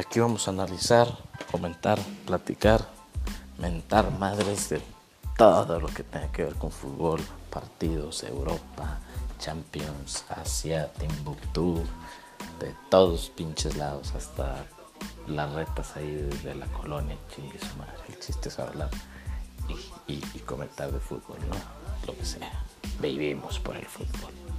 Aquí vamos a analizar, comentar, platicar, mentar madres de todo lo que tenga que ver con fútbol, partidos, Europa, Champions, Asia, Timbuktu, de todos pinches lados, hasta las retas ahí de la colonia, chingue madre. El chiste es hablar y, y comentar de fútbol, ¿no? Lo que sea. Vivimos por el fútbol.